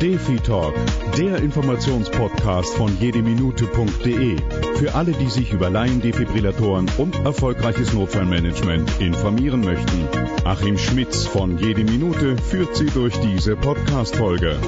Defi Talk, der Informationspodcast von jedeminute.de. Für alle, die sich über Laiendefibrillatoren und erfolgreiches Notfallmanagement informieren möchten. Achim Schmitz von Jede Minute führt Sie durch diese Podcast-Folge.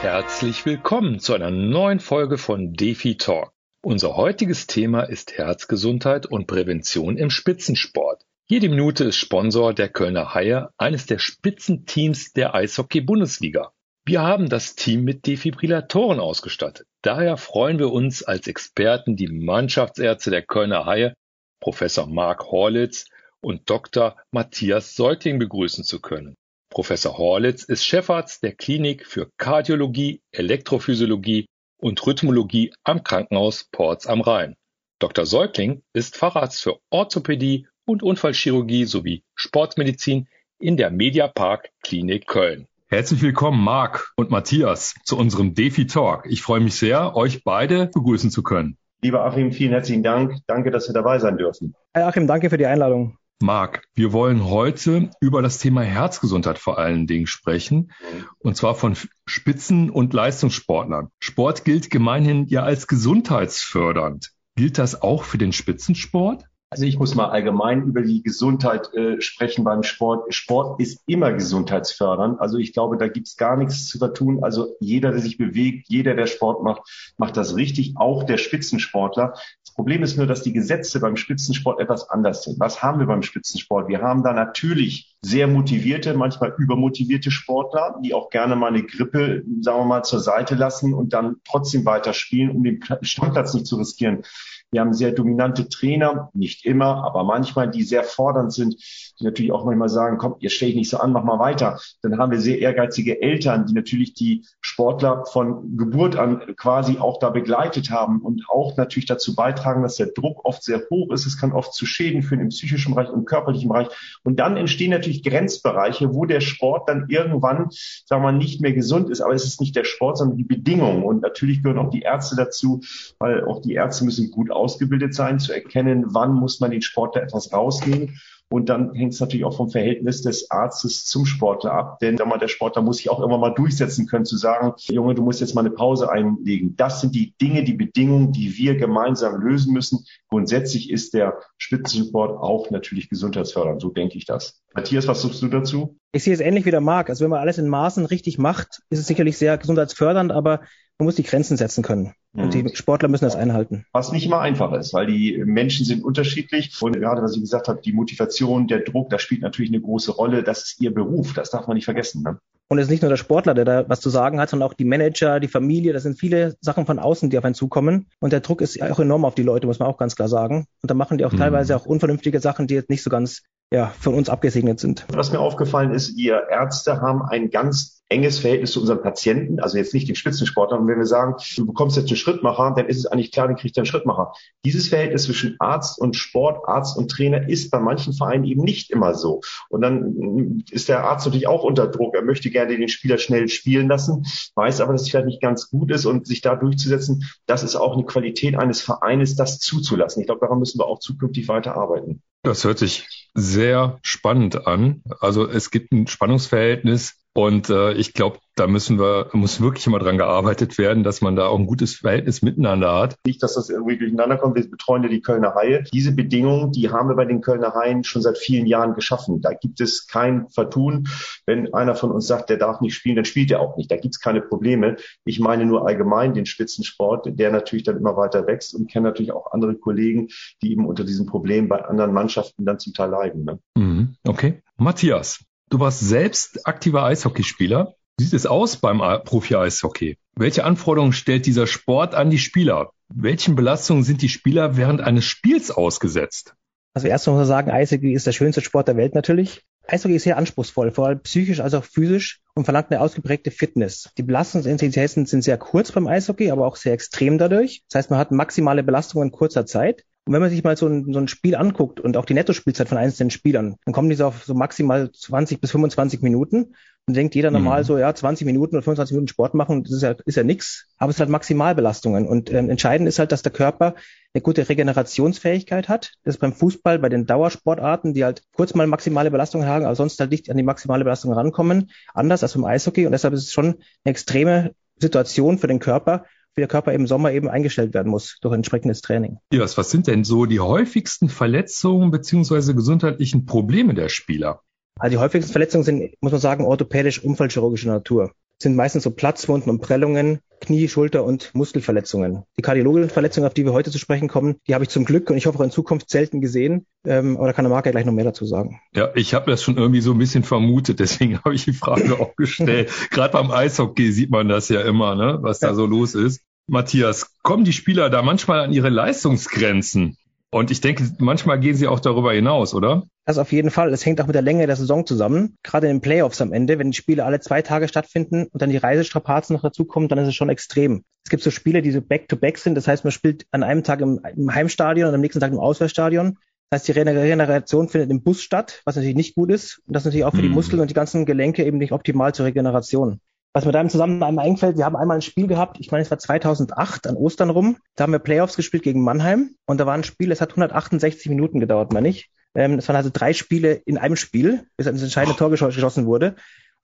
Herzlich willkommen zu einer neuen Folge von Defi Talk. Unser heutiges Thema ist Herzgesundheit und Prävention im Spitzensport. Jede Minute ist Sponsor der Kölner Haie, eines der Spitzenteams der Eishockey-Bundesliga. Wir haben das Team mit Defibrillatoren ausgestattet. Daher freuen wir uns als Experten die Mannschaftsärzte der Kölner Haie, Professor Mark Horlitz und Dr. Matthias Säugling begrüßen zu können. Professor Horlitz ist Chefarzt der Klinik für Kardiologie, Elektrophysiologie und Rhythmologie am Krankenhaus Porz am Rhein. Dr. Säugling ist Facharzt für Orthopädie und Unfallchirurgie sowie Sportmedizin in der Mediapark Klinik Köln. Herzlich willkommen, Marc und Matthias, zu unserem Defi Talk. Ich freue mich sehr, euch beide begrüßen zu können. Lieber Achim, vielen herzlichen Dank. Danke, dass wir dabei sein dürfen. Herr Achim, danke für die Einladung. Marc, wir wollen heute über das Thema Herzgesundheit vor allen Dingen sprechen, und zwar von Spitzen- und Leistungssportlern. Sport gilt gemeinhin ja als gesundheitsfördernd. Gilt das auch für den Spitzensport? Also ich muss mal allgemein über die Gesundheit äh, sprechen beim Sport. Sport ist immer gesundheitsfördernd. Also ich glaube, da gibt's gar nichts zu vertun. Also jeder, der sich bewegt, jeder, der Sport macht, macht das richtig, auch der Spitzensportler. Das Problem ist nur, dass die Gesetze beim Spitzensport etwas anders sind. Was haben wir beim Spitzensport? Wir haben da natürlich sehr motivierte, manchmal übermotivierte Sportler, die auch gerne mal eine Grippe, sagen wir mal, zur Seite lassen und dann trotzdem weiterspielen, um den Stammplatz nicht zu riskieren. Wir haben sehr dominante Trainer, nicht immer, aber manchmal, die sehr fordernd sind, die natürlich auch manchmal sagen, komm, ihr stell ich nicht so an, mach mal weiter. Dann haben wir sehr ehrgeizige Eltern, die natürlich die Sportler von Geburt an quasi auch da begleitet haben und auch natürlich dazu beitragen, dass der Druck oft sehr hoch ist. Es kann oft zu Schäden führen im psychischen Bereich, im körperlichen Bereich. Und dann entstehen natürlich Grenzbereiche, wo der Sport dann irgendwann, sagen wir mal, nicht mehr gesund ist. Aber es ist nicht der Sport, sondern die Bedingungen. Und natürlich gehören auch die Ärzte dazu, weil auch die Ärzte müssen gut ausgebildet sein, zu erkennen, wann muss man den Sportler etwas rausnehmen. Und dann hängt es natürlich auch vom Verhältnis des Arztes zum Sportler ab. Denn mal, der Sportler muss sich auch immer mal durchsetzen können, zu sagen, Junge, du musst jetzt mal eine Pause einlegen. Das sind die Dinge, die Bedingungen, die wir gemeinsam lösen müssen. Grundsätzlich ist der Spitzensport auch natürlich gesundheitsfördernd. So denke ich das. Matthias, was suchst du dazu? Ich sehe es ähnlich wie der Marc. Also wenn man alles in Maßen richtig macht, ist es sicherlich sehr gesundheitsfördernd, aber man muss die Grenzen setzen können. Und die mhm. Sportler müssen das einhalten. Was nicht immer einfach ist, weil die Menschen sind unterschiedlich. Und gerade was ich gesagt habe, die Motivation, der Druck, das spielt natürlich eine große Rolle. Das ist ihr Beruf. Das darf man nicht vergessen. Ne? Und es ist nicht nur der Sportler, der da was zu sagen hat, sondern auch die Manager, die Familie. Das sind viele Sachen von außen, die auf einen zukommen. Und der Druck ist auch enorm auf die Leute, muss man auch ganz klar sagen. Und da machen die auch mhm. teilweise auch unvernünftige Sachen, die jetzt nicht so ganz ja, von uns abgesegnet sind. Was mir aufgefallen ist, ihr Ärzte haben ein ganz enges Verhältnis zu unseren Patienten, also jetzt nicht den Spitzensportlern. Und wenn wir sagen, du bekommst jetzt einen Schrittmacher, dann ist es eigentlich klar, dann kriegt er einen Schrittmacher. Dieses Verhältnis zwischen Arzt und Sport, Arzt und Trainer ist bei manchen Vereinen eben nicht immer so. Und dann ist der Arzt natürlich auch unter Druck. Er möchte gerne den Spieler schnell spielen lassen, weiß aber, dass es vielleicht nicht ganz gut ist und sich da durchzusetzen, das ist auch eine Qualität eines Vereines, das zuzulassen. Ich glaube, daran müssen wir auch zukünftig weiter arbeiten. Das hört sich sehr spannend an. Also es gibt ein Spannungsverhältnis und äh, ich glaube, da müssen wir, muss wirklich immer dran gearbeitet werden, dass man da auch ein gutes Verhältnis miteinander hat. Nicht, dass das irgendwie durcheinander kommt. Wir betreuen ja die Kölner Haie. Diese Bedingungen, die haben wir bei den Kölner Haien schon seit vielen Jahren geschaffen. Da gibt es kein Vertun. Wenn einer von uns sagt, der darf nicht spielen, dann spielt er auch nicht. Da gibt es keine Probleme. Ich meine nur allgemein den Spitzensport, der natürlich dann immer weiter wächst und kenne natürlich auch andere Kollegen, die eben unter diesem Problem bei anderen Mannschaften dann zum Teil leiden. Ne? Mhm. Okay. Matthias, Du warst selbst aktiver Eishockeyspieler. Wie sieht es aus beim Profi-Eishockey? Welche Anforderungen stellt dieser Sport an die Spieler? Welchen Belastungen sind die Spieler während eines Spiels ausgesetzt? Also erst muss man sagen, Eishockey ist der schönste Sport der Welt natürlich. Eishockey ist sehr anspruchsvoll, vor allem psychisch als auch physisch und verlangt eine ausgeprägte Fitness. Die Belastungsintensitäten sind sehr kurz beim Eishockey, aber auch sehr extrem dadurch. Das heißt, man hat maximale Belastungen in kurzer Zeit. Und wenn man sich mal so ein, so ein Spiel anguckt und auch die Nettospielzeit von einzelnen Spielern, dann kommen diese auf so maximal 20 bis 25 Minuten und denkt jeder normal mhm. so, ja, 20 Minuten oder 25 Minuten Sport machen, das ist ja, ist ja nix, aber es ist halt Maximalbelastungen. Und ähm, entscheidend ist halt, dass der Körper eine gute Regenerationsfähigkeit hat. Das ist beim Fußball, bei den Dauersportarten, die halt kurz mal maximale Belastung haben, aber sonst halt nicht an die maximale Belastung rankommen, anders als beim Eishockey. Und deshalb ist es schon eine extreme Situation für den Körper, wie der Körper im Sommer eben eingestellt werden muss durch entsprechendes Training. Ja, was sind denn so die häufigsten Verletzungen beziehungsweise gesundheitlichen Probleme der Spieler? Also die häufigsten Verletzungen sind, muss man sagen, orthopädisch unfallchirurgischer Natur. Sind meistens so Platzwunden und Prellungen, Knie, Schulter und Muskelverletzungen. Die kardiologischen Verletzungen, auf die wir heute zu sprechen kommen, die habe ich zum Glück und ich hoffe auch in Zukunft selten gesehen. Ähm, aber da kann der Marker gleich noch mehr dazu sagen. Ja, ich habe das schon irgendwie so ein bisschen vermutet, deswegen habe ich die Frage auch gestellt. Gerade beim Eishockey sieht man das ja immer, ne, was ja. da so los ist. Matthias, kommen die Spieler da manchmal an ihre Leistungsgrenzen? Und ich denke, manchmal gehen sie auch darüber hinaus, oder? Das auf jeden Fall. Das hängt auch mit der Länge der Saison zusammen. Gerade in den Playoffs am Ende, wenn die Spiele alle zwei Tage stattfinden und dann die Reisestrapazen noch dazukommen, dann ist es schon extrem. Es gibt so Spiele, die so back-to-back -back sind. Das heißt, man spielt an einem Tag im, im Heimstadion und am nächsten Tag im Auswärtsstadion. Das heißt, die Regeneration findet im Bus statt, was natürlich nicht gut ist. Und das ist natürlich auch für die mhm. Muskeln und die ganzen Gelenke eben nicht optimal zur Regeneration was mir da im Zusammenhang einfällt, wir haben einmal ein Spiel gehabt, ich meine, es war 2008 an Ostern rum, da haben wir Playoffs gespielt gegen Mannheim und da war ein Spiel, es hat 168 Minuten gedauert, meine ich. Ähm, es waren also drei Spiele in einem Spiel, bis ein entscheidende Tor geschossen wurde.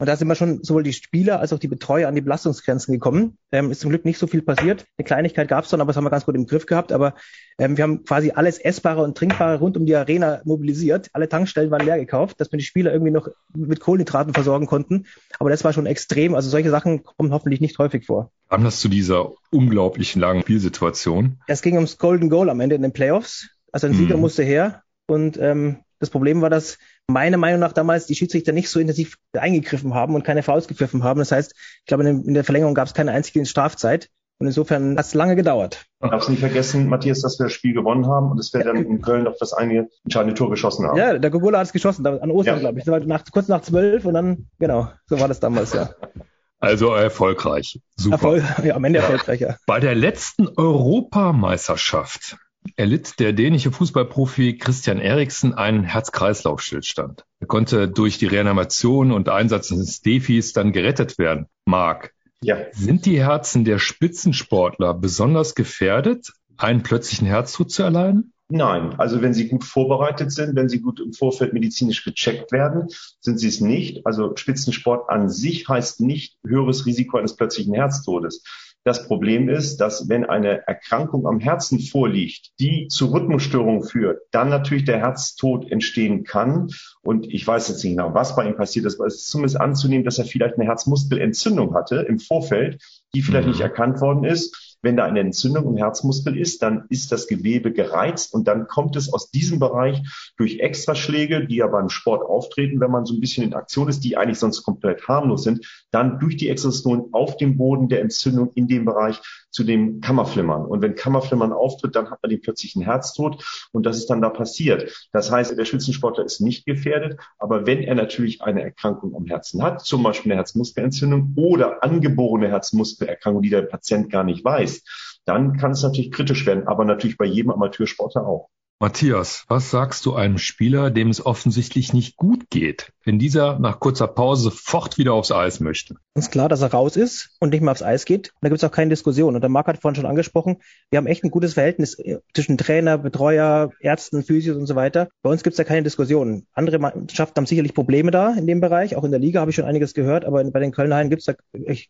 Und da sind wir schon sowohl die Spieler als auch die Betreuer an die Belastungsgrenzen gekommen. Ähm, ist zum Glück nicht so viel passiert. Eine Kleinigkeit gab es dann, aber das haben wir ganz gut im Griff gehabt. Aber ähm, wir haben quasi alles Essbare und Trinkbare rund um die Arena mobilisiert. Alle Tankstellen waren leer gekauft, dass wir die Spieler irgendwie noch mit Kohlenhydraten versorgen konnten. Aber das war schon extrem. Also solche Sachen kommen hoffentlich nicht häufig vor. Kam das zu dieser unglaublichen langen Spielsituation? Es ging ums Golden Goal am Ende in den Playoffs. Also ein Sieger mhm. musste her. Und ähm, das Problem war, dass meiner Meinung nach damals die Schiedsrichter nicht so intensiv eingegriffen haben und keine Fouls gepfiffen haben. Das heißt, ich glaube, in der Verlängerung gab es keine einzige Strafzeit. Und insofern hat es lange gedauert. Man darf es nicht vergessen, Matthias, dass wir das Spiel gewonnen haben und dass wir ja. dann in Köln noch das eine entscheidende Tor geschossen haben. Ja, der Gugula hat es geschossen, an Ostern, ja. glaube ich. Nach, kurz nach zwölf und dann, genau, so war das damals, ja. Also erfolgreich. Super. Erfolg, ja, am Ende erfolgreich, ja. Bei der letzten Europameisterschaft erlitt der dänische Fußballprofi Christian Eriksen einen Herz-Kreislauf-Stillstand. Er konnte durch die Reanimation und Einsatz des Defis dann gerettet werden. Marc, ja. sind die Herzen der Spitzensportler besonders gefährdet, einen plötzlichen Herztod zu erleiden? Nein, also wenn sie gut vorbereitet sind, wenn sie gut im Vorfeld medizinisch gecheckt werden, sind sie es nicht. Also Spitzensport an sich heißt nicht höheres Risiko eines plötzlichen Herztodes. Das Problem ist, dass wenn eine Erkrankung am Herzen vorliegt, die zu Rhythmusstörungen führt, dann natürlich der Herztod entstehen kann. Und ich weiß jetzt nicht genau, was bei ihm passiert ist, aber es ist zumindest anzunehmen, dass er vielleicht eine Herzmuskelentzündung hatte im Vorfeld, die vielleicht mhm. nicht erkannt worden ist wenn da eine Entzündung im Herzmuskel ist, dann ist das Gewebe gereizt und dann kommt es aus diesem Bereich durch Extraschläge, die ja beim Sport auftreten, wenn man so ein bisschen in Aktion ist, die eigentlich sonst komplett harmlos sind, dann durch die Extrasion auf dem Boden der Entzündung in dem Bereich zu dem Kammerflimmern. Und wenn Kammerflimmern auftritt, dann hat man den plötzlichen Herztod und das ist dann da passiert. Das heißt, der Spitzensportler ist nicht gefährdet, aber wenn er natürlich eine Erkrankung am Herzen hat, zum Beispiel eine Herzmuskelentzündung oder angeborene Herzmuskelerkrankung, die der Patient gar nicht weiß, dann kann es natürlich kritisch werden, aber natürlich bei jedem Amateursportler auch. Matthias, was sagst du einem Spieler, dem es offensichtlich nicht gut geht, wenn dieser nach kurzer Pause sofort wieder aufs Eis möchte? Ist klar, dass er raus ist und nicht mehr aufs Eis geht. Und da gibt es auch keine Diskussion. Und der Marc hat vorhin schon angesprochen, wir haben echt ein gutes Verhältnis äh, zwischen Trainer, Betreuer, Ärzten, Physios und so weiter. Bei uns gibt es da keine Diskussion. Andere Mannschaften haben sicherlich Probleme da in dem Bereich. Auch in der Liga habe ich schon einiges gehört, aber bei den Kölner Haien gibt es da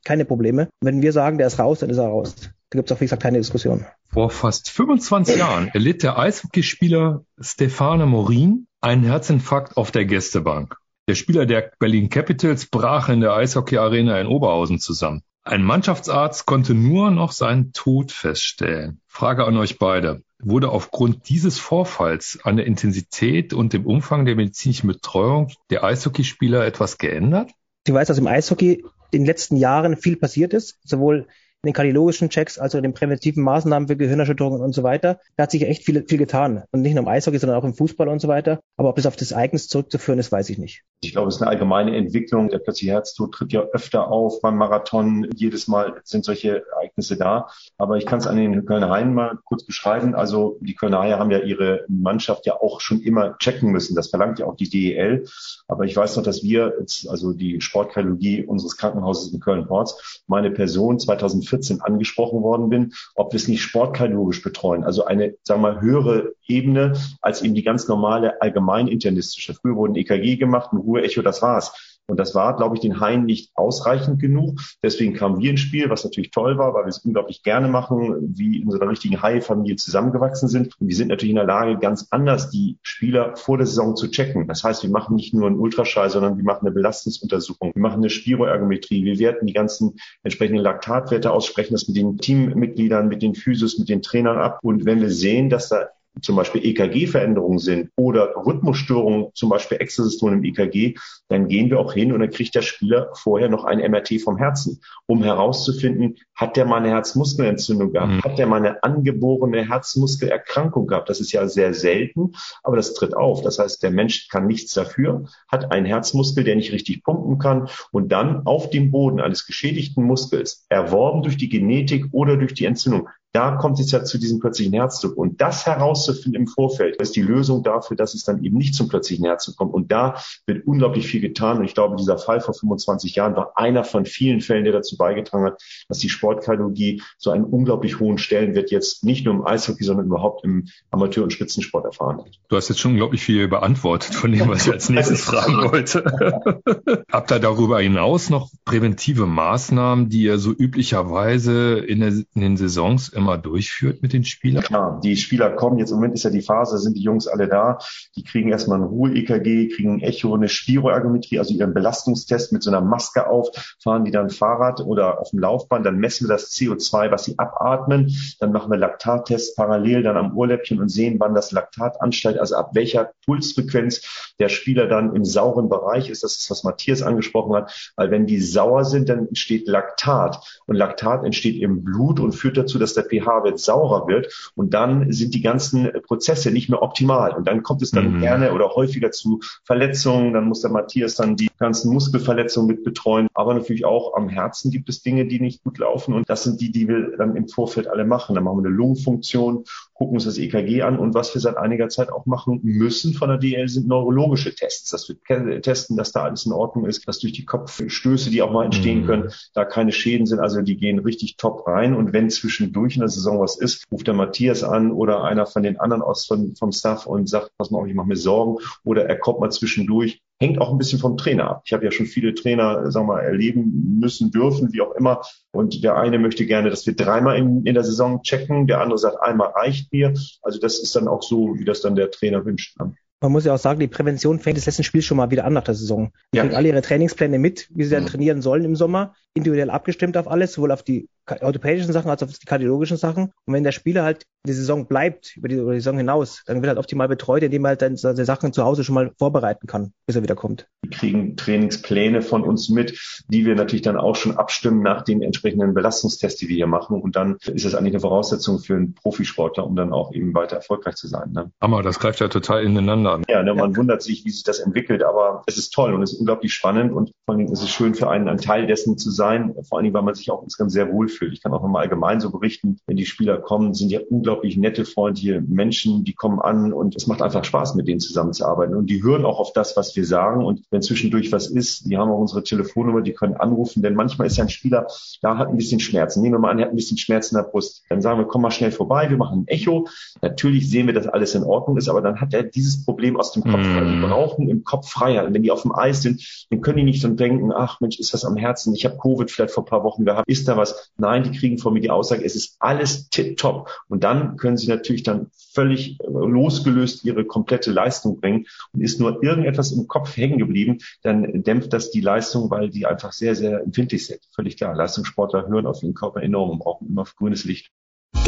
keine Probleme. Und wenn wir sagen, der ist raus, dann ist er raus. Da gibt es auch, wie gesagt, keine Diskussion. Vor fast 25 Jahren erlitt der Eishockeyspieler Stefane Morin einen Herzinfarkt auf der Gästebank. Der Spieler der Berlin Capitals brach in der Eishockey-Arena in Oberhausen zusammen. Ein Mannschaftsarzt konnte nur noch seinen Tod feststellen. Frage an euch beide. Wurde aufgrund dieses Vorfalls an der Intensität und dem Umfang der medizinischen Betreuung der Eishockeyspieler etwas geändert? Ich weiß, dass im Eishockey in den letzten Jahren viel passiert ist, sowohl in den kardiologischen Checks, also in den präventiven Maßnahmen für Gehirnerschütterungen und so weiter. Da hat sich echt viel, viel getan. Und nicht nur im Eishockey, sondern auch im Fußball und so weiter. Aber ob das auf das Ereignis zurückzuführen ist, weiß ich nicht. Ich glaube, es ist eine allgemeine Entwicklung. Der plötzliche Herztod tritt ja öfter auf beim Marathon. Jedes Mal sind solche Ereignisse da. Aber ich kann es an den Kölner Haien mal kurz beschreiben. Also die Kölner Haie haben ja ihre Mannschaft ja auch schon immer checken müssen. Das verlangt ja auch die DEL. Aber ich weiß noch, dass wir, jetzt, also die Sportkardiologie unseres Krankenhauses in Köln-Ports, meine Person 2005 2014 angesprochen worden bin, ob wir es nicht sportkardiologisch betreuen, also eine, sagen wir mal, höhere Ebene als eben die ganz normale allgemein internistische. Früher wurden EKG gemacht, ein Ruheecho, das war's. Und das war, glaube ich, den Haien nicht ausreichend genug. Deswegen kamen wir ins Spiel, was natürlich toll war, weil wir es unglaublich gerne machen, wie in so einer richtigen Haie-Familie zusammengewachsen sind. Und wir sind natürlich in der Lage, ganz anders die Spieler vor der Saison zu checken. Das heißt, wir machen nicht nur einen Ultraschall, sondern wir machen eine Belastungsuntersuchung. Wir machen eine Spiroergometrie. Wir werten die ganzen entsprechenden Laktatwerte aus, sprechen das mit den Teammitgliedern, mit den Physios, mit den Trainern ab. Und wenn wir sehen, dass da zum Beispiel EKG-Veränderungen sind oder Rhythmusstörungen, zum Beispiel Extrasystolen im EKG, dann gehen wir auch hin und dann kriegt der Spieler vorher noch ein MRT vom Herzen, um herauszufinden, hat der mal eine Herzmuskelentzündung gehabt, mhm. hat der mal eine angeborene Herzmuskelerkrankung gehabt. Das ist ja sehr selten, aber das tritt auf. Das heißt, der Mensch kann nichts dafür, hat einen Herzmuskel, der nicht richtig pumpen kann und dann auf dem Boden eines geschädigten Muskels, erworben durch die Genetik oder durch die Entzündung, da kommt es ja zu diesem plötzlichen Herzdruck. Und das herauszufinden im Vorfeld ist die Lösung dafür, dass es dann eben nicht zum plötzlichen Herzdruck kommt. Und da wird unglaublich viel getan. Und ich glaube, dieser Fall vor 25 Jahren war einer von vielen Fällen, der dazu beigetragen hat, dass die Sportkardiologie so einen unglaublich hohen Stellenwert jetzt nicht nur im Eishockey, sondern überhaupt im Amateur- und Spitzensport erfahren hat. Du hast jetzt schon unglaublich viel beantwortet von dem, was ich als nächstes fragen wollte. Habt ihr darüber hinaus noch präventive Maßnahmen, die ihr so üblicherweise in, der, in den Saisons immer durchführt mit den Spielern? Klar, die Spieler kommen, jetzt im Moment ist ja die Phase, sind die Jungs alle da, die kriegen erstmal ein Ruhe-EKG, kriegen ein Echo, eine Spiroergometrie, also ihren Belastungstest mit so einer Maske auf, fahren die dann Fahrrad oder auf dem Laufband, dann messen wir das CO2, was sie abatmen, dann machen wir Laktattests parallel dann am Ohrläppchen und sehen, wann das Laktat ansteigt, also ab welcher Pulsfrequenz der Spieler dann im sauren Bereich ist. Das ist, was Matthias angesprochen hat, weil wenn die sauer sind, dann entsteht Laktat und Laktat entsteht im Blut und führt dazu, dass der pH-Wert saurer wird und dann sind die ganzen Prozesse nicht mehr optimal. Und dann kommt es dann mhm. gerne oder häufiger zu Verletzungen, dann muss der Matthias dann die ganzen Muskelverletzungen mit betreuen, aber natürlich auch am Herzen gibt es Dinge, die nicht gut laufen. Und das sind die, die wir dann im Vorfeld alle machen. Dann machen wir eine Lungenfunktion, gucken uns das EKG an und was wir seit einiger Zeit auch machen müssen von der DL sind neurologische Tests, dass wir testen, dass da alles in Ordnung ist, dass durch die Kopfstöße, die auch mal entstehen mhm. können, da keine Schäden sind, also die gehen richtig top rein. Und wenn zwischendurch der Saison was ist, ruft der Matthias an oder einer von den anderen aus von, vom Staff und sagt, pass mal auf, ich mache mir Sorgen oder er kommt mal zwischendurch. Hängt auch ein bisschen vom Trainer ab. Ich habe ja schon viele Trainer, sagen wir mal, erleben müssen, dürfen, wie auch immer. Und der eine möchte gerne, dass wir dreimal in, in der Saison checken. Der andere sagt, einmal reicht mir. Also das ist dann auch so, wie das dann der Trainer wünscht. Ne? Man muss ja auch sagen, die Prävention fängt das letzte Spiel schon mal wieder an nach der Saison. Die ja. alle ihre Trainingspläne mit, wie sie dann mhm. trainieren sollen im Sommer, individuell abgestimmt auf alles, sowohl auf die orthopädischen Sachen als auch auf die kardiologischen Sachen. Und wenn der Spieler halt die Saison bleibt, über die, über die Saison hinaus, dann wird halt optimal betreut, indem er halt dann seine Sachen zu Hause schon mal vorbereiten kann, bis er wieder kommt. Die kriegen Trainingspläne von uns mit, die wir natürlich dann auch schon abstimmen nach den entsprechenden Belastungstests, die wir hier machen. Und dann ist das eigentlich eine Voraussetzung für einen Profisportler, um dann auch eben weiter erfolgreich zu sein. Ne? Hammer, das greift ja total ineinander an. Ja, ne, man ja. wundert sich, wie sich das entwickelt, aber es ist toll und es ist unglaublich spannend und vor allen Dingen ist es schön für einen ein Teil dessen zu sein, vor allen Dingen, weil man sich auch insgesamt sehr wohl fühlt. Ich kann auch nochmal allgemein so berichten, wenn die Spieler kommen, sind ja unglaublich nette, freundliche Menschen, die kommen an und es macht einfach Spaß, mit denen zusammenzuarbeiten. Und die hören auch auf das, was wir sagen. Und wenn zwischendurch was ist, die haben auch unsere Telefonnummer, die können anrufen, denn manchmal ist ja ein Spieler, da hat ein bisschen Schmerzen. Nehmen wir mal an, er hat ein bisschen Schmerzen in der Brust. Dann sagen wir, komm mal schnell vorbei, wir machen ein Echo. Natürlich sehen wir, dass alles in Ordnung ist, aber dann hat er dieses Problem aus dem Kopf. Mm. Die brauchen im Kopf Freiheit. Und wenn die auf dem Eis sind, dann können die nicht dann denken, ach Mensch, ist was am Herzen, ich habe Covid vielleicht vor ein paar Wochen gehabt, ist da was? Nein, die kriegen von mir die Aussage, es ist alles tipptopp. Und dann können sie natürlich dann völlig losgelöst ihre komplette Leistung bringen. Und ist nur irgendetwas im Kopf hängen geblieben, dann dämpft das die Leistung, weil die einfach sehr, sehr empfindlich sind. Völlig klar. Leistungssportler hören auf ihren Körper enorm und brauchen immer grünes Licht.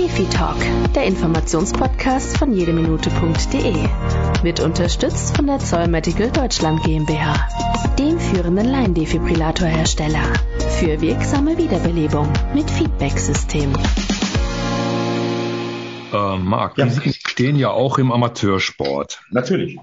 Defi Talk, der Informationspodcast von jedeminute.de, wird unterstützt von der Zoll Medical Deutschland GmbH, dem führenden Laiendefibrillatorhersteller für wirksame Wiederbelebung mit Feedback-System. Äh, Marc, ja. Sie stehen ja auch im Amateursport. Natürlich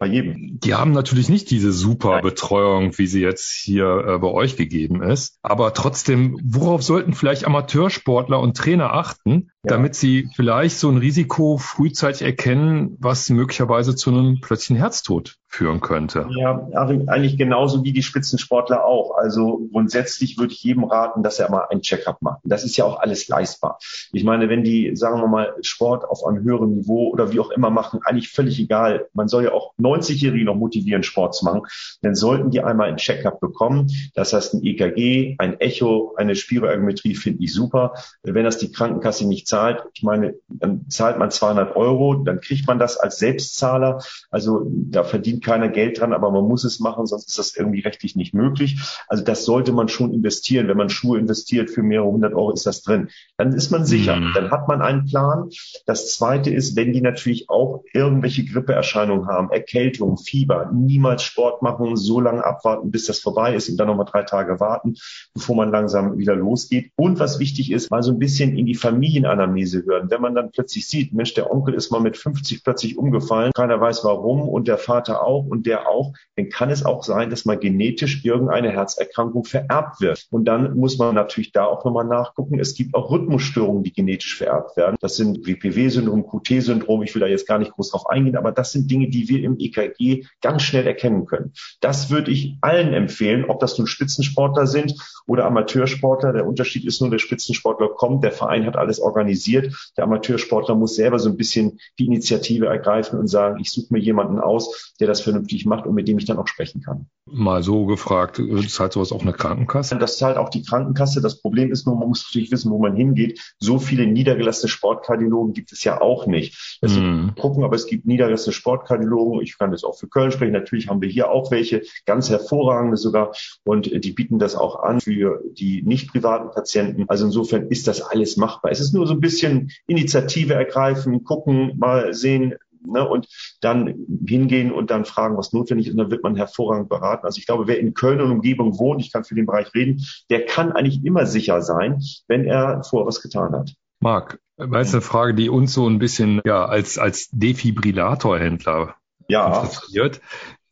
bei jedem. Die haben natürlich nicht diese super Nein. Betreuung, wie sie jetzt hier äh, bei euch gegeben ist. Aber trotzdem, worauf sollten vielleicht Amateursportler und Trainer achten, damit sie vielleicht so ein Risiko frühzeitig erkennen, was möglicherweise zu einem plötzlichen Herztod führen könnte. Ja, eigentlich genauso wie die Spitzensportler auch. Also grundsätzlich würde ich jedem raten, dass er mal ein Checkup macht. Das ist ja auch alles leistbar. Ich meine, wenn die, sagen wir mal, Sport auf einem höheren Niveau oder wie auch immer machen, eigentlich völlig egal. Man soll ja auch 90-Jährige noch motivieren, Sport zu machen. Dann sollten die einmal ein Checkup bekommen. Das heißt ein EKG, ein Echo, eine Spiroergometrie finde ich super. Wenn das die Krankenkasse nicht zahlt, ich meine, dann zahlt man 200 Euro, dann kriegt man das als Selbstzahler. Also da verdient verdient keiner Geld dran, aber man muss es machen, sonst ist das irgendwie rechtlich nicht möglich. Also das sollte man schon investieren. Wenn man Schuhe investiert für mehrere hundert Euro, ist das drin. Dann ist man sicher. Mhm. Dann hat man einen Plan. Das zweite ist, wenn die natürlich auch irgendwelche Grippeerscheinungen haben, Erkältung, Fieber, niemals Sport machen, so lange abwarten, bis das vorbei ist und dann nochmal drei Tage warten, bevor man langsam wieder losgeht. Und was wichtig ist, mal so ein bisschen in die Familienanamnese hören. Wenn man dann plötzlich sieht, Mensch, der Onkel ist mal mit 50 plötzlich umgefallen, keiner weiß warum und der Vater auch, auch und der auch, dann kann es auch sein, dass mal genetisch irgendeine Herzerkrankung vererbt wird. Und dann muss man natürlich da auch nochmal nachgucken. Es gibt auch Rhythmusstörungen, die genetisch vererbt werden. Das sind WPW-Syndrom, QT-Syndrom. Ich will da jetzt gar nicht groß drauf eingehen, aber das sind Dinge, die wir im EKG ganz schnell erkennen können. Das würde ich allen empfehlen, ob das nun Spitzensportler sind oder Amateursportler. Der Unterschied ist nur, der Spitzensportler kommt, der Verein hat alles organisiert. Der Amateursportler muss selber so ein bisschen die Initiative ergreifen und sagen, ich suche mir jemanden aus, der das das vernünftig macht und mit dem ich dann auch sprechen kann. Mal so gefragt, zahlt sowas auch eine Krankenkasse? Das zahlt auch die Krankenkasse. Das Problem ist nur, man muss natürlich wissen, wo man hingeht. So viele niedergelassene Sportkardiologen gibt es ja auch nicht. Deswegen mm. gucken, aber es gibt niedergelassene Sportkardiologen. Ich kann das auch für Köln sprechen. Natürlich haben wir hier auch welche, ganz hervorragende sogar. Und die bieten das auch an für die nicht privaten Patienten. Also insofern ist das alles machbar. Es ist nur so ein bisschen Initiative ergreifen, gucken, mal sehen, ne, und dann hingehen und dann fragen, was notwendig ist, und dann wird man hervorragend beraten. Also ich glaube, wer in Köln und Umgebung wohnt, ich kann für den Bereich reden, der kann eigentlich immer sicher sein, wenn er vorher was getan hat. Marc, weil es eine Frage, die uns so ein bisschen ja als als Defibrillatorhändler ja. interessiert.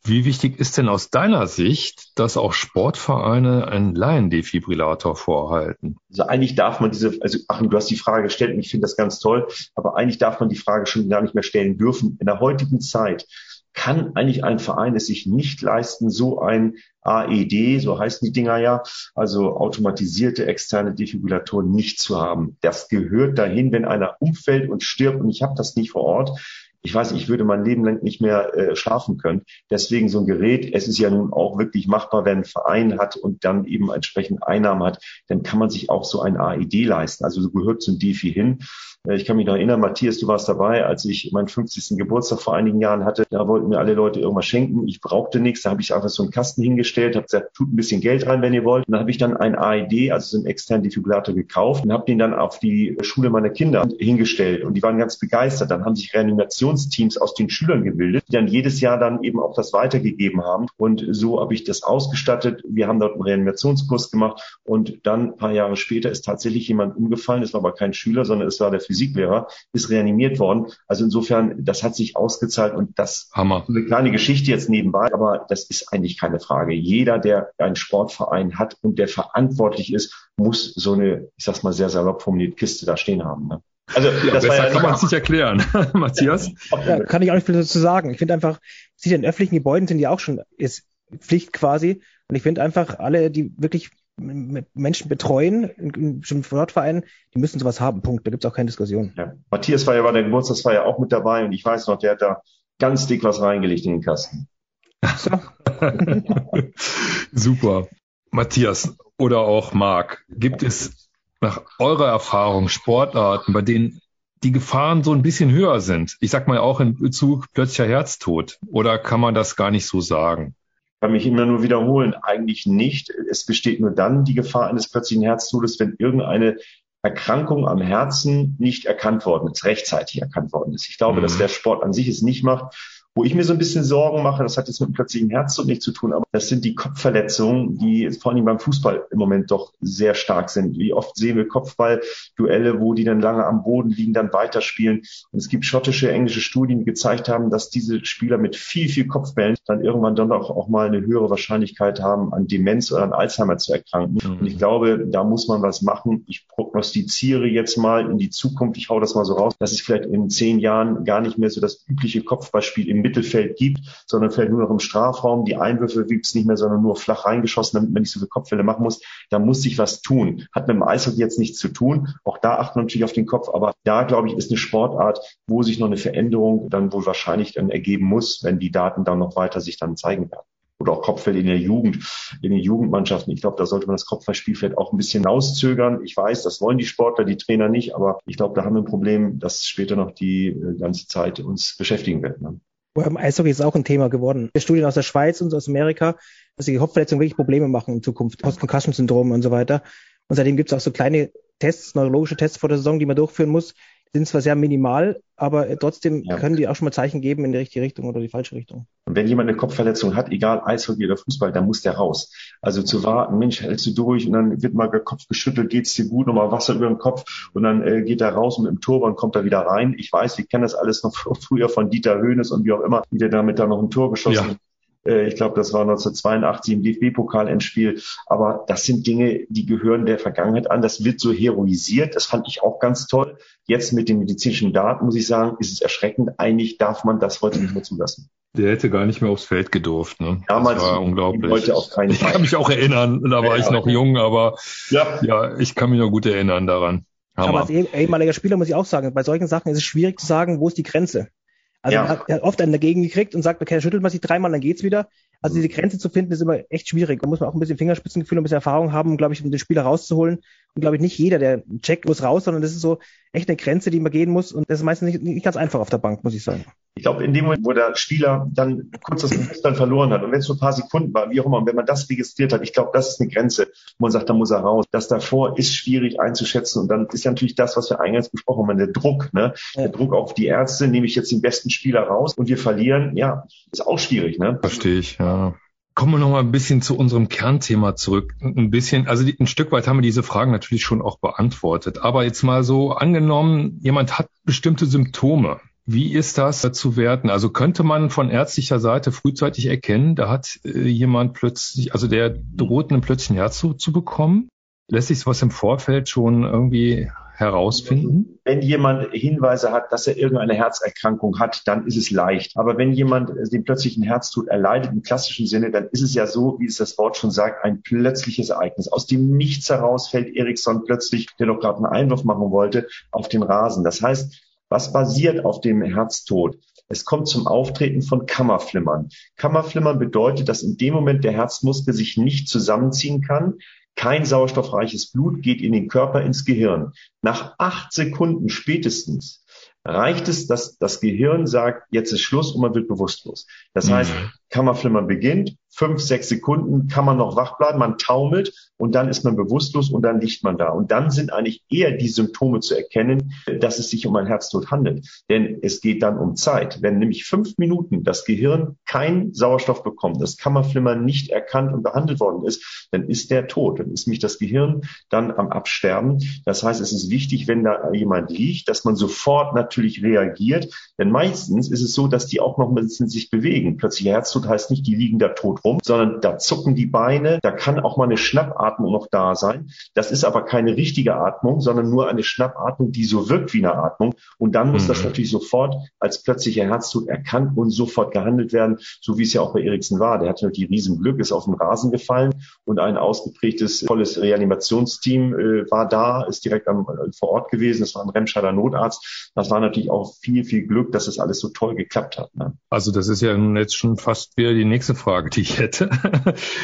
Wie wichtig ist denn aus deiner Sicht, dass auch Sportvereine einen Laiendefibrillator vorhalten? Also eigentlich darf man diese, also Achim, du hast die Frage gestellt und ich finde das ganz toll, aber eigentlich darf man die Frage schon gar nicht mehr stellen dürfen. In der heutigen Zeit kann eigentlich ein Verein es sich nicht leisten, so ein AED, so heißen die Dinger ja, also automatisierte externe Defibrillatoren nicht zu haben. Das gehört dahin, wenn einer umfällt und stirbt und ich habe das nicht vor Ort ich weiß, ich würde mein Leben lang nicht mehr äh, schlafen können. Deswegen so ein Gerät, es ist ja nun auch wirklich machbar, wenn ein Verein hat und dann eben entsprechend Einnahmen hat, dann kann man sich auch so ein AED leisten. Also so gehört zum DeFi hin. Äh, ich kann mich noch erinnern, Matthias, du warst dabei, als ich meinen 50. Geburtstag vor einigen Jahren hatte. Da wollten mir alle Leute irgendwas schenken. Ich brauchte nichts. Da habe ich einfach so einen Kasten hingestellt, habe gesagt, tut ein bisschen Geld rein, wenn ihr wollt. Und dann habe ich dann ein AED, also so einen externen Defibrillator gekauft und habe den dann auf die Schule meiner Kinder hingestellt. Und die waren ganz begeistert. Dann haben sich Reanimationsteams aus den Schülern gebildet, die dann jedes Jahr dann eben auch das weitergegeben haben. Und so habe ich das ausgestattet. Wir haben dort einen Reanimationskurs gemacht. Und dann ein paar Jahre später ist tatsächlich jemand umgefallen. Es war aber kein Schüler, sondern es war der Physiklehrer, ist reanimiert worden. Also insofern, das hat sich ausgezahlt und das Hammer. eine kleine Geschichte jetzt nebenbei, aber das ist eigentlich keine Frage. Jeder, der einen Sportverein hat und der verantwortlich ist, muss so eine, ich sag's mal sehr salopp formuliert, Kiste da stehen haben. Ne? Also ja, das besser ja kann man es nicht erklären, Matthias. Ja, kann ich auch nicht viel dazu sagen. Ich finde einfach, Sie in öffentlichen Gebäuden sind ja auch schon ist Pflicht quasi. Und ich finde einfach, alle, die wirklich Menschen betreuen in, in bestimmten Sportvereinen, die müssen sowas haben. Punkt. Da gibt es auch keine Diskussion. Ja. Matthias war ja bei der Geburtstagsfeier auch mit dabei und ich weiß noch, der hat da ganz dick was reingelegt in den Kasten. So. Super. Matthias oder auch Marc, gibt es nach eurer Erfahrung Sportarten, bei denen die Gefahren so ein bisschen höher sind? Ich sag mal auch in Bezug plötzlicher Herztod. Oder kann man das gar nicht so sagen? Kann mich immer nur wiederholen, eigentlich nicht. Es besteht nur dann die Gefahr eines plötzlichen Herztodes, wenn irgendeine Erkrankung am Herzen nicht erkannt worden ist, rechtzeitig erkannt worden ist. Ich glaube, mhm. dass der Sport an sich es nicht macht. Wo ich mir so ein bisschen Sorgen mache, das hat jetzt mit dem plötzlichen Herzdruck nichts zu tun, aber das sind die Kopfverletzungen, die vor allem beim Fußball im Moment doch sehr stark sind. Wie oft sehen wir Kopfballduelle, wo die dann lange am Boden liegen, dann weiterspielen. Und es gibt schottische, englische Studien, die gezeigt haben, dass diese Spieler mit viel, viel Kopfbällen dann irgendwann dann auch, auch mal eine höhere Wahrscheinlichkeit haben, an Demenz oder an Alzheimer zu erkranken. Mhm. Und ich glaube, da muss man was machen. Ich prognostiziere jetzt mal in die Zukunft, ich hau das mal so raus, dass es vielleicht in zehn Jahren gar nicht mehr so das übliche Kopfballspiel im Mittelfeld gibt, sondern vielleicht nur noch im Strafraum. Die Einwürfe gibt es nicht mehr, sondern nur flach reingeschossen, damit man nicht so viele Kopfwelle machen muss. Da muss sich was tun. Hat mit dem Eishockey jetzt nichts zu tun. Auch da achten wir natürlich auf den Kopf. Aber da, glaube ich, ist eine Sportart, wo sich noch eine Veränderung dann wohl wahrscheinlich dann ergeben muss, wenn die Daten dann noch weiter sich dann zeigen werden oder auch Kopfbälle in der Jugend, in den Jugendmannschaften. Ich glaube, da sollte man das Kopfballspiel vielleicht auch ein bisschen auszögern. Ich weiß, das wollen die Sportler, die Trainer nicht, aber ich glaube, da haben wir ein Problem, das später noch die äh, ganze Zeit uns beschäftigen wird. Ne? Beim Eishockey ist auch ein Thema geworden. Studien aus der Schweiz und aus Amerika, dass die Kopfverletzungen wirklich Probleme machen in Zukunft, Post-Concussion-Syndrom und so weiter. Und seitdem gibt es auch so kleine Tests, neurologische Tests vor der Saison, die man durchführen muss, sind zwar sehr minimal, aber trotzdem ja. können die auch schon mal Zeichen geben in die richtige Richtung oder die falsche Richtung. Und wenn jemand eine Kopfverletzung hat, egal Eishockey oder Fußball, dann muss der raus. Also zu warten, Mensch, hältst du durch und dann wird mal der Kopf geschüttelt, geht's dir gut, nochmal Wasser über den Kopf und dann äh, geht er raus und mit dem Tor und kommt er wieder rein. Ich weiß, ich kenne das alles noch früher von Dieter Höhnes und wie auch immer, wie der damit da noch ein Tor geschossen ja. Äh, ich glaube, das war 1982 im DFB-Pokal-Endspiel. Aber das sind Dinge, die gehören der Vergangenheit an. Das wird so heroisiert. Das fand ich auch ganz toll. Jetzt mit den medizinischen Daten, muss ich sagen, ist es erschreckend. Eigentlich darf man das heute nicht mehr zulassen. Der hätte gar nicht mehr aufs Feld gedurft. Ne? Damals das war unglaublich. Wollte auch keinen ich kann mich auch erinnern, da war ja, ich noch okay. jung, aber ja. ja, ich kann mich noch gut erinnern daran. Hammer. Aber als ehemaliger Spieler muss ich auch sagen, bei solchen Sachen ist es schwierig zu sagen, wo ist die Grenze. Also ja. er, hat, er hat oft einen dagegen gekriegt und sagt, okay, schüttelt man sich dreimal, dann geht's wieder. Also diese Grenze zu finden, ist immer echt schwierig. Da muss man auch ein bisschen Fingerspitzengefühl und ein bisschen Erfahrung haben, glaube ich, um den Spieler rauszuholen. Und glaube ich, nicht jeder, der checkt, muss raus, sondern das ist so echt eine Grenze, die man gehen muss. Und das ist meistens nicht, nicht ganz einfach auf der Bank, muss ich sagen. Ich glaube, in dem Moment, wo der Spieler dann kurz das Bewusstsein verloren hat und wenn es nur ein paar Sekunden war, wie auch immer, und wenn man das registriert hat, ich glaube, das ist eine Grenze, wo man sagt, da muss er raus. Das davor ist schwierig einzuschätzen. Und dann ist ja natürlich das, was wir eingangs besprochen haben, der Druck, ne? Ja. Der Druck auf die Ärzte, nehme ich jetzt den besten Spieler raus und wir verlieren, ja, ist auch schwierig, ne? Verstehe ich, ja. Kommen wir noch mal ein bisschen zu unserem Kernthema zurück. Ein bisschen, also ein Stück weit haben wir diese Fragen natürlich schon auch beantwortet. Aber jetzt mal so angenommen, jemand hat bestimmte Symptome. Wie ist das zu werten? Also könnte man von ärztlicher Seite frühzeitig erkennen, da hat äh, jemand plötzlich, also der droht einen plötzlichen Herzdruck zu bekommen? Lässt sich was im Vorfeld schon irgendwie herausfinden? Wenn jemand Hinweise hat, dass er irgendeine Herzerkrankung hat, dann ist es leicht. Aber wenn jemand den plötzlichen Herztod erleidet im klassischen Sinne, dann ist es ja so, wie es das Wort schon sagt, ein plötzliches Ereignis. Aus dem Nichts heraus fällt Eriksson plötzlich, der doch gerade einen Einwurf machen wollte, auf den Rasen. Das heißt, was basiert auf dem Herztod? Es kommt zum Auftreten von Kammerflimmern. Kammerflimmern bedeutet, dass in dem Moment der Herzmuskel sich nicht zusammenziehen kann, kein sauerstoffreiches Blut geht in den Körper, ins Gehirn. Nach acht Sekunden spätestens reicht es, dass das Gehirn sagt, jetzt ist Schluss und man wird bewusstlos. Das mhm. heißt, Kammerflimmern beginnt, fünf, sechs Sekunden kann man noch wach bleiben, man taumelt und dann ist man bewusstlos und dann liegt man da. Und dann sind eigentlich eher die Symptome zu erkennen, dass es sich um ein Herztod handelt. Denn es geht dann um Zeit. Wenn nämlich fünf Minuten das Gehirn keinen Sauerstoff bekommt, das Kammerflimmern nicht erkannt und behandelt worden ist, dann ist der tot. Dann ist nämlich das Gehirn dann am Absterben. Das heißt, es ist wichtig, wenn da jemand liegt, dass man sofort natürlich reagiert. Denn meistens ist es so, dass die auch noch ein bisschen sich bewegen. Plötzlich Herztod heißt nicht, die liegen da tot rum, sondern da zucken die Beine, da kann auch mal eine Schnappatmung noch da sein. Das ist aber keine richtige Atmung, sondern nur eine Schnappatmung, die so wirkt wie eine Atmung. Und dann muss mhm. das natürlich sofort als plötzlicher Herztod erkannt und sofort gehandelt werden, so wie es ja auch bei Eriksen war. Der hatte natürlich riesen Glück, ist auf den Rasen gefallen und ein ausgeprägtes, tolles Reanimationsteam äh, war da, ist direkt am, äh, vor Ort gewesen. Das war ein Remscheider Notarzt. Das war natürlich auch viel, viel Glück, dass das alles so toll geklappt hat. Ne? Also das ist ja jetzt schon fast wieder die nächste Frage, die ich hätte.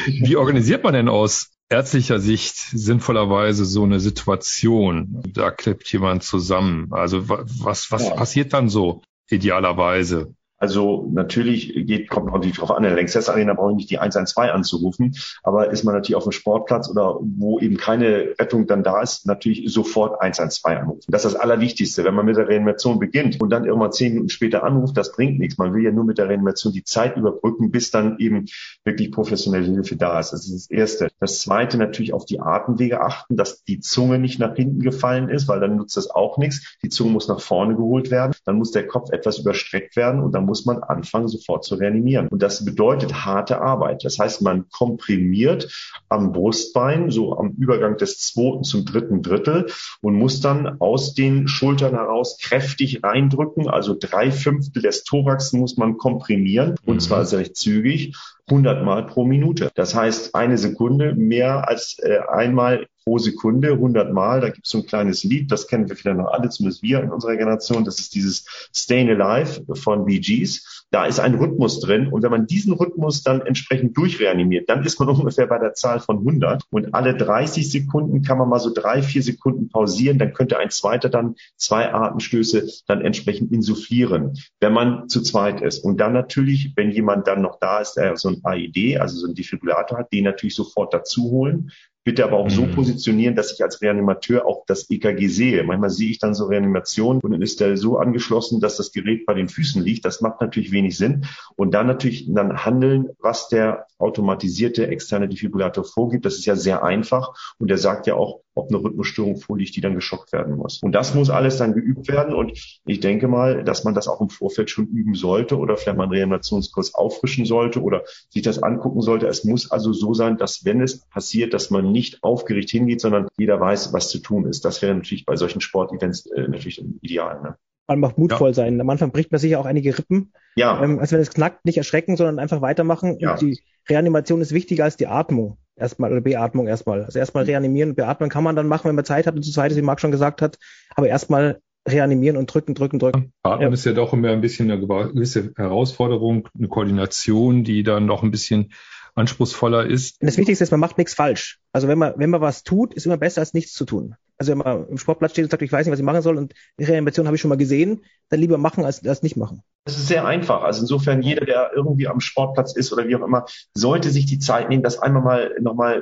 Wie organisiert man denn aus ärztlicher Sicht sinnvollerweise so eine Situation? Da klippt jemand zusammen. Also was, was ja. passiert dann so idealerweise? Also natürlich geht, kommt natürlich drauf an, in der Längstest Arena brauche ich nicht die 112 anzurufen, aber ist man natürlich auf dem Sportplatz oder wo eben keine Rettung dann da ist, natürlich sofort 112 anrufen. Das ist das Allerwichtigste. Wenn man mit der Reanimation beginnt und dann irgendwann zehn Minuten später anruft, das bringt nichts. Man will ja nur mit der Reanimation die Zeit überbrücken, bis dann eben wirklich professionelle Hilfe da ist. Das ist das Erste. Das Zweite natürlich auf die Atemwege achten, dass die Zunge nicht nach hinten gefallen ist, weil dann nutzt das auch nichts. Die Zunge muss nach vorne geholt werden. Dann muss der Kopf etwas überstreckt werden und dann muss man anfangen, sofort zu reanimieren. Und das bedeutet harte Arbeit. Das heißt, man komprimiert am Brustbein, so am Übergang des zweiten zum dritten Drittel und muss dann aus den Schultern heraus kräftig reindrücken. Also drei Fünftel des Thorax muss man komprimieren und mhm. zwar sehr zügig. 100 Mal pro Minute. Das heißt, eine Sekunde mehr als äh, einmal pro Sekunde, 100 Mal. Da gibt es so ein kleines Lied, das kennen wir vielleicht noch alle, zumindest wir in unserer Generation. Das ist dieses Stayin' Alive von Bee Gees. Da ist ein Rhythmus drin. Und wenn man diesen Rhythmus dann entsprechend durchreanimiert, dann ist man ungefähr bei der Zahl von 100. Und alle 30 Sekunden kann man mal so drei, vier Sekunden pausieren. Dann könnte ein zweiter dann zwei Atemstöße dann entsprechend insufflieren, wenn man zu zweit ist. Und dann natürlich, wenn jemand dann noch da ist, der so ein AED, also so ein Defibrillator hat, den natürlich sofort dazu holen bitte aber auch mhm. so positionieren, dass ich als Reanimateur auch das EKG sehe. Manchmal sehe ich dann so Reanimation und dann ist der so angeschlossen, dass das Gerät bei den Füßen liegt. Das macht natürlich wenig Sinn. Und dann natürlich dann handeln, was der automatisierte externe Defibrillator vorgibt. Das ist ja sehr einfach und der sagt ja auch, ob eine Rhythmusstörung vorliegt, die dann geschockt werden muss. Und das muss alles dann geübt werden. Und ich denke mal, dass man das auch im Vorfeld schon üben sollte oder vielleicht mal einen Reanimationskurs auffrischen sollte oder sich das angucken sollte. Es muss also so sein, dass wenn es passiert, dass man nicht aufgeregt hingeht, sondern jeder weiß, was zu tun ist. Das wäre natürlich bei solchen Sportevents äh, natürlich ideal. Ne? Man macht mutvoll ja. sein. Am Anfang bricht man sicher auch einige Rippen. Ja. Ähm, also wenn es knackt, nicht erschrecken, sondern einfach weitermachen. Ja. Und die Reanimation ist wichtiger als die Atmung erstmal oder Beatmung erstmal. Also erstmal reanimieren und beatmen kann man dann machen, wenn man Zeit hat und zu zweit ist, wie Marc schon gesagt hat. Aber erstmal reanimieren und drücken, drücken, drücken. Atmen ja. ist ja doch immer ein bisschen eine gewisse Herausforderung, eine Koordination, die dann noch ein bisschen anspruchsvoller ist. Und das Wichtigste ist, man macht nichts falsch. Also wenn man, wenn man was tut, ist immer besser als nichts zu tun. Also wenn man im Sportplatz steht und sagt, ich weiß nicht, was ich machen soll und Reanimation habe ich schon mal gesehen, dann lieber machen als, als nicht machen. Das ist sehr einfach. Also insofern jeder, der irgendwie am Sportplatz ist oder wie auch immer, sollte sich die Zeit nehmen, das einmal mal nochmal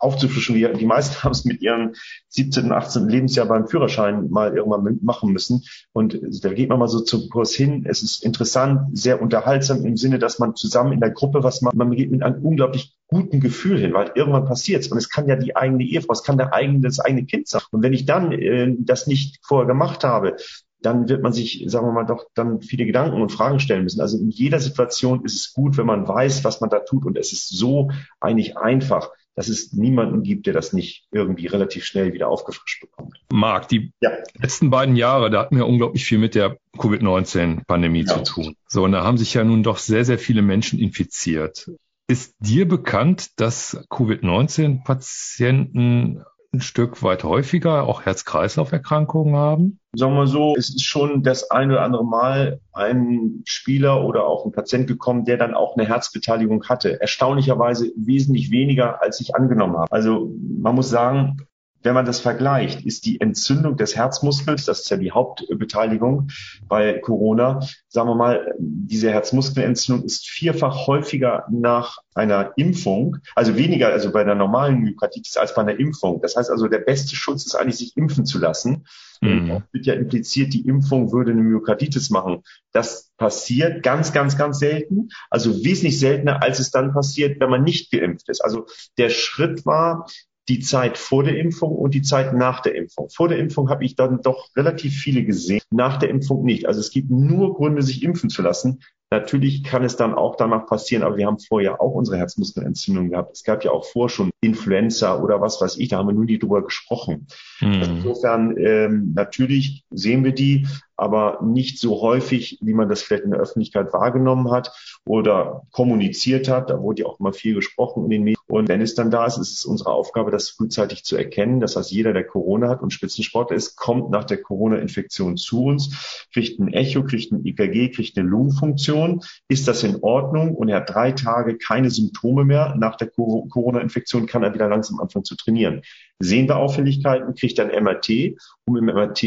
aufzufrischen. Die meisten haben es mit ihren 17., 18. Lebensjahr beim Führerschein mal irgendwann machen müssen. Und da geht man mal so zum Kurs hin. Es ist interessant, sehr unterhaltsam im Sinne, dass man zusammen in der Gruppe was macht. Man geht mit einem unglaublich guten Gefühl hin, weil irgendwann passiert es. Und es kann ja die eigene Ehefrau, es kann der eigene, das eigene Kind sein. Und wenn ich dann äh, das nicht vorher gemacht habe, dann wird man sich, sagen wir mal, doch dann viele Gedanken und Fragen stellen müssen. Also in jeder Situation ist es gut, wenn man weiß, was man da tut. Und es ist so eigentlich einfach, dass es niemanden gibt, der das nicht irgendwie relativ schnell wieder aufgefrischt bekommt. Marc, die ja. letzten beiden Jahre, da hatten wir unglaublich viel mit der Covid-19-Pandemie ja. zu tun. So, und da haben sich ja nun doch sehr, sehr viele Menschen infiziert. Ist dir bekannt, dass Covid-19-Patienten ein Stück weit häufiger auch Herz-Kreislauf-Erkrankungen haben? Sagen wir so, es ist schon das ein oder andere Mal ein Spieler oder auch ein Patient gekommen, der dann auch eine Herzbeteiligung hatte. Erstaunlicherweise wesentlich weniger, als ich angenommen habe. Also man muss sagen, wenn man das vergleicht, ist die Entzündung des Herzmuskels, das ist ja die Hauptbeteiligung bei Corona, sagen wir mal, diese Herzmuskelentzündung ist vierfach häufiger nach einer Impfung, also weniger, also bei einer normalen Myokarditis als bei einer Impfung. Das heißt also, der beste Schutz ist eigentlich, sich impfen zu lassen. Mhm. wird ja impliziert, die Impfung würde eine Myokarditis machen. Das passiert ganz, ganz, ganz selten. Also wesentlich seltener, als es dann passiert, wenn man nicht geimpft ist. Also der Schritt war, die Zeit vor der Impfung und die Zeit nach der Impfung. Vor der Impfung habe ich dann doch relativ viele gesehen, nach der Impfung nicht. Also es gibt nur Gründe, sich impfen zu lassen. Natürlich kann es dann auch danach passieren, aber wir haben vorher auch unsere Herzmuskelentzündung gehabt. Es gab ja auch vor schon Influenza oder was weiß ich, da haben wir nur nie drüber gesprochen. Mhm. Also insofern ähm, natürlich sehen wir die, aber nicht so häufig, wie man das vielleicht in der Öffentlichkeit wahrgenommen hat oder kommuniziert hat. Da wurde ja auch immer viel gesprochen in den Medien. Und wenn es dann da ist, ist es unsere Aufgabe, das frühzeitig zu erkennen. Das heißt, jeder, der Corona hat und Spitzensportler ist, kommt nach der Corona-Infektion zu uns, kriegt ein Echo, kriegt ein EKG, kriegt eine Lungenfunktion. Ist das in Ordnung? Und er hat drei Tage keine Symptome mehr nach der Corona-Infektion, kann er wieder langsam anfangen zu trainieren. Sehen wir Auffälligkeiten, kriegt er ein MRT, um im MRT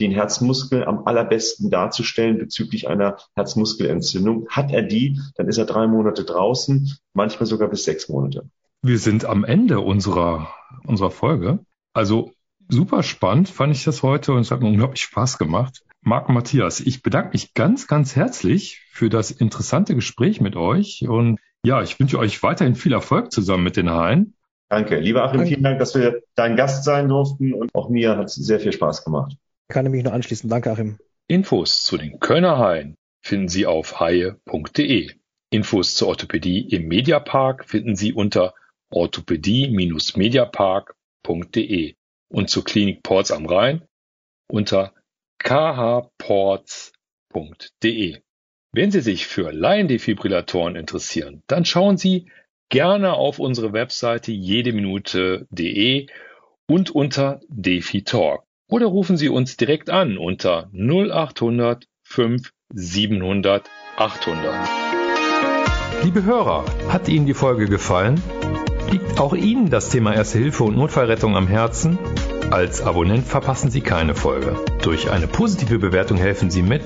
den Herzmuskel am allerbesten darzustellen bezüglich einer Herzmuskelentzündung. Hat er die, dann ist er drei Monate draußen, manchmal sogar bis sechs Monate. Wir sind am Ende unserer, unserer Folge. Also super spannend fand ich das heute und es hat mir unglaublich Spaß gemacht. Marc Matthias, ich bedanke mich ganz, ganz herzlich für das interessante Gespräch mit euch und ja, ich wünsche euch weiterhin viel Erfolg zusammen mit den Haien. Danke. Lieber Achim, vielen Dank, dass wir dein Gast sein durften und auch mir hat es sehr viel Spaß gemacht. Kann ich mich nur anschließen. Danke, Achim. Infos zu den Kölner Haien finden Sie auf haie.de. Infos zur Orthopädie im Mediapark finden Sie unter orthopädie-mediapark.de und zur Klinik Ports am Rhein unter khports.de. Wenn Sie sich für Laiendefibrillatoren interessieren, dann schauen Sie gerne auf unsere Webseite jedeminute.de und unter DefiTalk oder rufen Sie uns direkt an unter 0800 5 700 800. Liebe Hörer, hat Ihnen die Folge gefallen? Liegt auch Ihnen das Thema Erste Hilfe und Notfallrettung am Herzen? Als Abonnent verpassen Sie keine Folge. Durch eine positive Bewertung helfen Sie mit,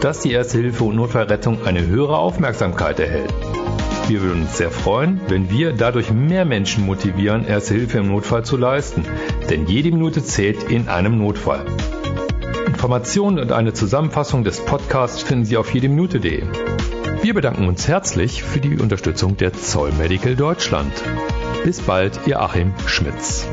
dass die Erste Hilfe und Notfallrettung eine höhere Aufmerksamkeit erhält. Wir würden uns sehr freuen, wenn wir dadurch mehr Menschen motivieren, Erste Hilfe im Notfall zu leisten. Denn jede Minute zählt in einem Notfall. Informationen und eine Zusammenfassung des Podcasts finden Sie auf jedeminute.de. Wir bedanken uns herzlich für die Unterstützung der Zoll Medical Deutschland. Bis bald, Ihr Achim Schmitz.